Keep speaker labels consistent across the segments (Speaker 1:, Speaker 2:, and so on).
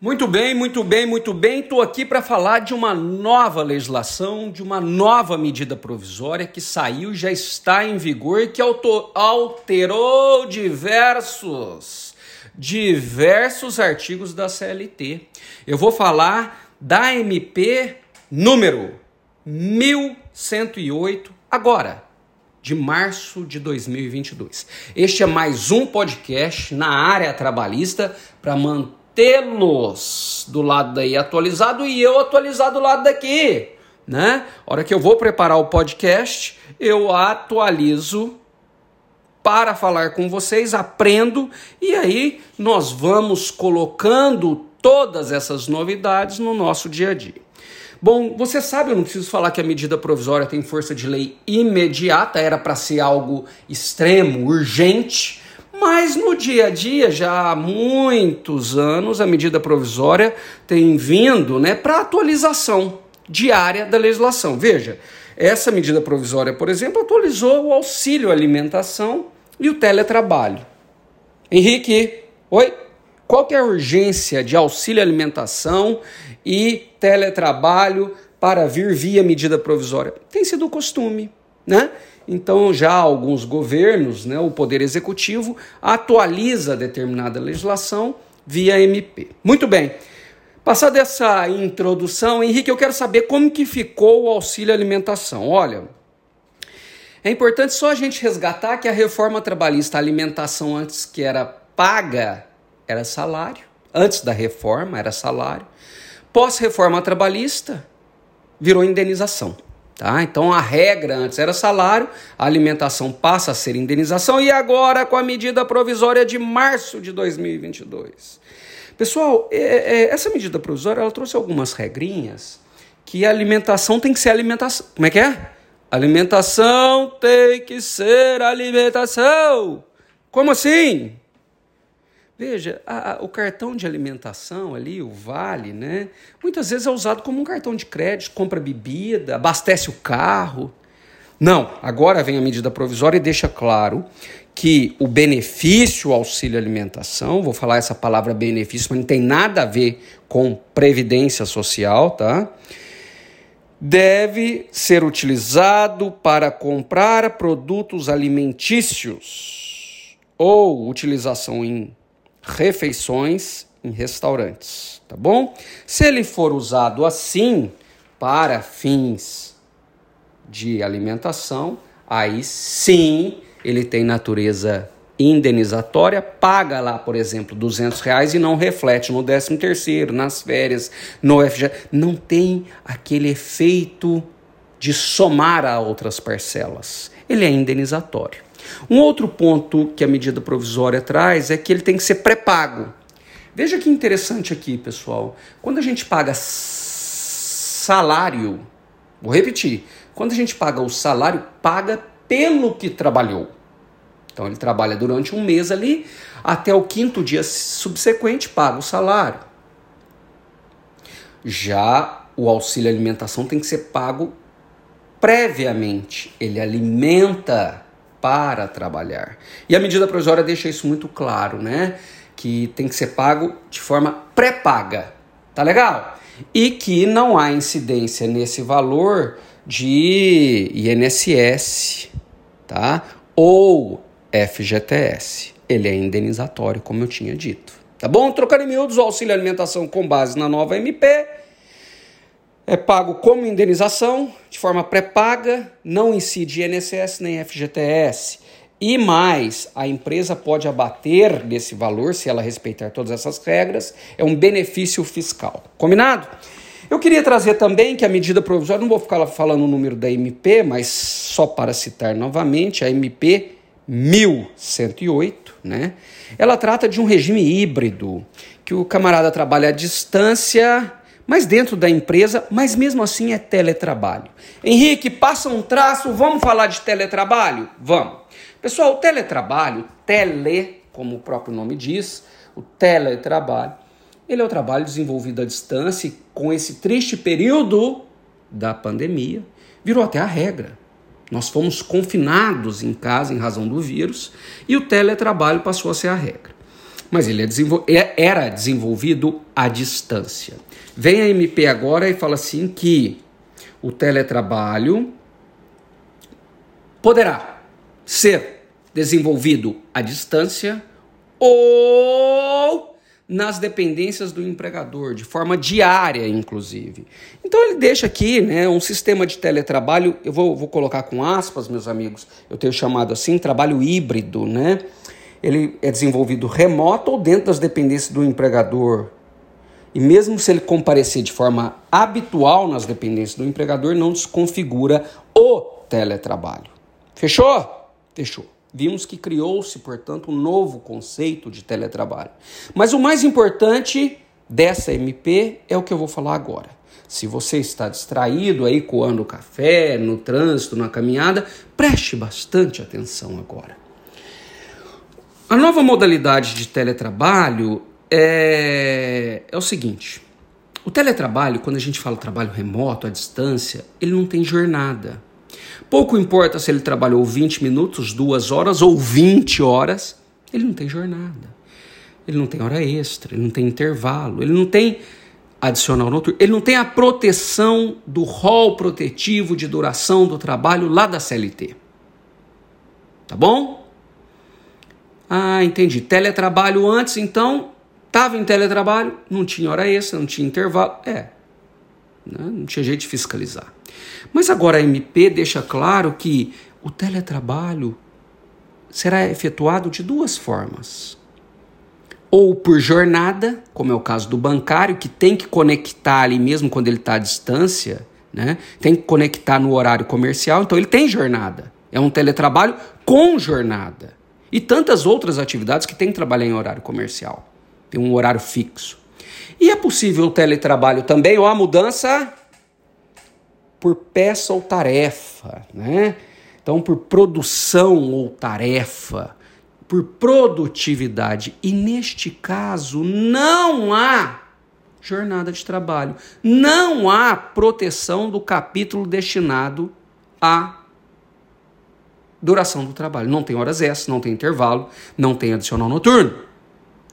Speaker 1: Muito bem, muito bem, muito bem. Estou aqui para falar de uma nova legislação, de uma nova medida provisória que saiu, já está em vigor que alterou diversos, diversos artigos da CLT. Eu vou falar da MP número 1108 agora, de março de 2022. Este é mais um podcast na área trabalhista para manter tê-los do lado daí atualizado e eu atualizado do lado daqui, né? hora que eu vou preparar o podcast, eu atualizo para falar com vocês, aprendo e aí nós vamos colocando todas essas novidades no nosso dia a dia. Bom, você sabe, eu não preciso falar que a medida provisória tem força de lei imediata, era para ser algo extremo, urgente, mas no dia a dia, já há muitos anos, a medida provisória tem vindo né, para atualização diária da legislação. Veja, essa medida provisória, por exemplo, atualizou o auxílio alimentação e o teletrabalho. Henrique, oi? Qual que é a urgência de auxílio alimentação e teletrabalho para vir via medida provisória? Tem sido o costume, né? Então, já alguns governos, né, o Poder Executivo, atualiza determinada legislação via MP. Muito bem. Passada essa introdução, Henrique, eu quero saber como que ficou o auxílio alimentação. Olha, é importante só a gente resgatar que a reforma trabalhista, a alimentação antes que era paga, era salário. Antes da reforma era salário. Pós-reforma trabalhista, virou indenização. Tá? Então a regra antes era salário, a alimentação passa a ser indenização e agora com a medida provisória de março de 2022. Pessoal, é, é, essa medida provisória ela trouxe algumas regrinhas que a alimentação tem que ser alimentação. Como é que é? Alimentação tem que ser alimentação. Como assim? Veja, a, a, o cartão de alimentação ali, o Vale, né? Muitas vezes é usado como um cartão de crédito, compra bebida, abastece o carro. Não, agora vem a medida provisória e deixa claro que o benefício auxílio alimentação, vou falar essa palavra benefício, mas não tem nada a ver com previdência social, tá? Deve ser utilizado para comprar produtos alimentícios ou utilização em refeições em restaurantes, tá bom? Se ele for usado assim para fins de alimentação, aí sim ele tem natureza indenizatória, paga lá, por exemplo, 200 reais e não reflete no 13 terceiro, nas férias, no FG, não tem aquele efeito de somar a outras parcelas. Ele é indenizatório. Um outro ponto que a medida provisória traz é que ele tem que ser pré-pago. Veja que interessante aqui, pessoal. Quando a gente paga salário, vou repetir, quando a gente paga o salário, paga pelo que trabalhou. Então ele trabalha durante um mês ali, até o quinto dia subsequente paga o salário. Já o auxílio alimentação tem que ser pago previamente. Ele alimenta para trabalhar. E a medida provisória deixa isso muito claro, né? Que tem que ser pago de forma pré-paga. Tá legal? E que não há incidência nesse valor de INSS, tá? Ou FGTS. Ele é indenizatório, como eu tinha dito. Tá bom? Trocando em miúdos, o auxílio alimentação com base na nova MP é pago como indenização, de forma pré-paga, não incide INSS nem FGTS. E mais, a empresa pode abater desse valor, se ela respeitar todas essas regras, é um benefício fiscal. Combinado? Eu queria trazer também que a medida provisória, não vou ficar falando o número da MP, mas só para citar novamente, a MP 1108, né? Ela trata de um regime híbrido, que o camarada trabalha à distância mas dentro da empresa, mas mesmo assim é teletrabalho. Henrique, passa um traço, vamos falar de teletrabalho? Vamos. Pessoal, o teletrabalho, tele, como o próprio nome diz, o teletrabalho, ele é o trabalho desenvolvido à distância e com esse triste período da pandemia, virou até a regra. Nós fomos confinados em casa em razão do vírus e o teletrabalho passou a ser a regra. Mas ele é desenvol é, era desenvolvido à distância. Vem a MP agora e fala assim que o teletrabalho poderá ser desenvolvido à distância ou nas dependências do empregador, de forma diária, inclusive. Então ele deixa aqui né, um sistema de teletrabalho, eu vou, vou colocar com aspas, meus amigos, eu tenho chamado assim, trabalho híbrido, né? Ele é desenvolvido remoto ou dentro das dependências do empregador. E mesmo se ele comparecer de forma habitual nas dependências do empregador, não desconfigura o teletrabalho. Fechou? Fechou. Vimos que criou-se, portanto, um novo conceito de teletrabalho. Mas o mais importante dessa MP é o que eu vou falar agora. Se você está distraído aí coando café, no trânsito, na caminhada, preste bastante atenção agora. A nova modalidade de teletrabalho é, é o seguinte: o teletrabalho, quando a gente fala trabalho remoto, à distância, ele não tem jornada. Pouco importa se ele trabalhou 20 minutos, 2 horas ou 20 horas, ele não tem jornada. Ele não tem hora extra, ele não tem intervalo, ele não tem adicional noturno, ele não tem a proteção do rol protetivo de duração do trabalho lá da CLT. Tá bom? Ah, entendi. Teletrabalho antes, então, estava em teletrabalho, não tinha hora extra, não tinha intervalo. É, né? não tinha jeito de fiscalizar. Mas agora a MP deixa claro que o teletrabalho será efetuado de duas formas. Ou por jornada, como é o caso do bancário, que tem que conectar ali mesmo quando ele está à distância, né? tem que conectar no horário comercial, então ele tem jornada. É um teletrabalho com jornada. E tantas outras atividades que tem que trabalhar em horário comercial. Tem um horário fixo. E é possível o teletrabalho também, ou a mudança por peça ou tarefa, né? Então, por produção ou tarefa, por produtividade. E neste caso, não há jornada de trabalho, não há proteção do capítulo destinado à duração do trabalho. Não tem horas extras, não tem intervalo, não tem adicional noturno.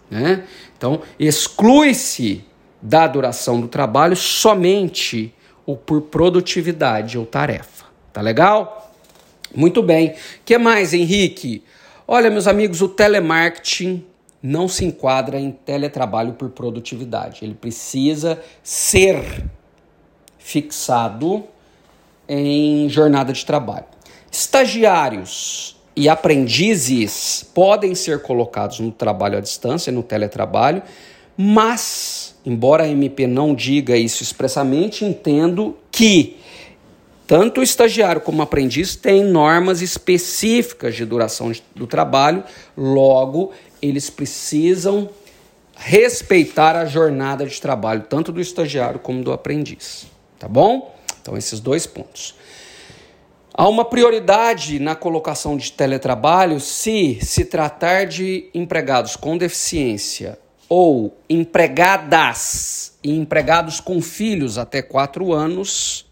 Speaker 1: Né? Então, exclui-se da duração do trabalho somente ou por produtividade ou tarefa. Tá legal? Muito bem. que mais, Henrique? Olha, meus amigos, o telemarketing não se enquadra em teletrabalho por produtividade. Ele precisa ser fixado em jornada de trabalho. Estagiários e aprendizes podem ser colocados no trabalho à distância, no teletrabalho, mas, embora a MP não diga isso expressamente, entendo que tanto o estagiário como o aprendiz têm normas específicas de duração do trabalho, logo, eles precisam respeitar a jornada de trabalho, tanto do estagiário como do aprendiz. Tá bom? Então, esses dois pontos. Há uma prioridade na colocação de teletrabalho se se tratar de empregados com deficiência ou empregadas e empregados com filhos até quatro anos,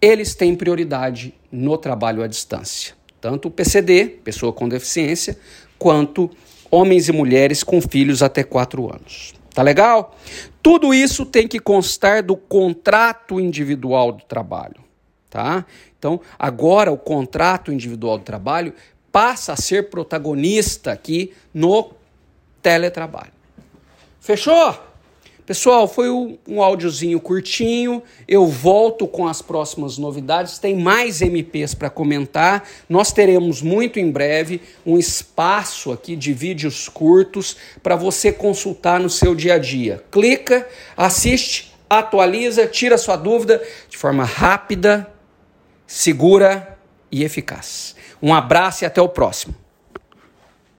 Speaker 1: eles têm prioridade no trabalho à distância. Tanto o PCD, pessoa com deficiência, quanto homens e mulheres com filhos até quatro anos. Tá legal? Tudo isso tem que constar do contrato individual do trabalho, tá? Então, agora o contrato individual do trabalho passa a ser protagonista aqui no teletrabalho. Fechou? Pessoal, foi um, áudiozinho curtinho. Eu volto com as próximas novidades. Tem mais MPs para comentar. Nós teremos muito em breve um espaço aqui de vídeos curtos para você consultar no seu dia a dia. Clica, assiste, atualiza, tira sua dúvida de forma rápida, segura e eficaz. Um abraço e até o próximo.